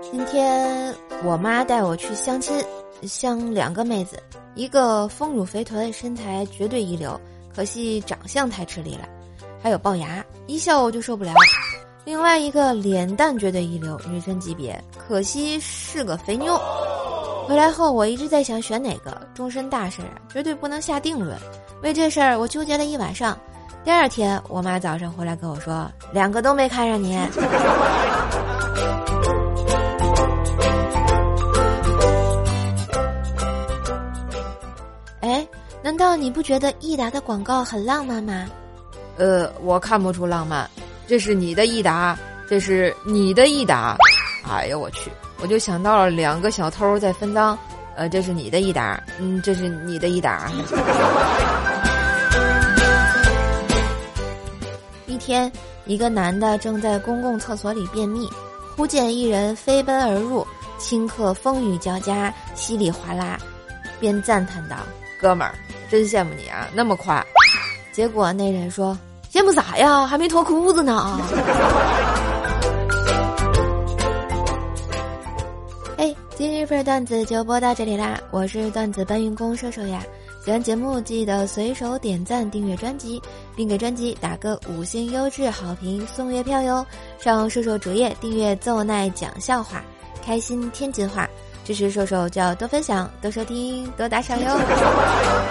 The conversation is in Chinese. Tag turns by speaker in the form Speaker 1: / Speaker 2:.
Speaker 1: 今天我妈带我去相亲，相两个妹子，一个丰乳肥臀，身材绝对一流，可惜长相太吃力了，还有龅牙，一笑我就受不了；另外一个脸蛋绝对一流，女神级别，可惜是个肥妞。回来后我一直在想选哪个，终身大事啊，绝对不能下定论。为这事儿我纠结了一晚上。第二天我妈早上回来跟我说，两个都没看上你。哎，难道你不觉得益达的广告很浪漫吗？
Speaker 2: 呃，我看不出浪漫，这是你的益达，这是你的益达。哎呀，我去，我就想到了两个小偷在分赃，呃，这是你的益达，嗯，这是你的益达。
Speaker 1: 一天，一个男的正在公共厕所里便秘，忽见一人飞奔而入，顷刻风雨交加，稀里哗啦，便赞叹道。
Speaker 2: 哥们儿，真羡慕你啊，那么快。
Speaker 1: 结果那人说：“羡慕啥呀？还没脱裤子呢。”哎，今日份段子就播到这里啦！我是段子搬运工射手呀。喜欢节目记得随手点赞、订阅专辑，并给专辑打个五星优质好评送月票哟！上射手主页订阅奏奈讲笑话，开心天津话。支持兽兽就要多分享、多收听、多打赏哟。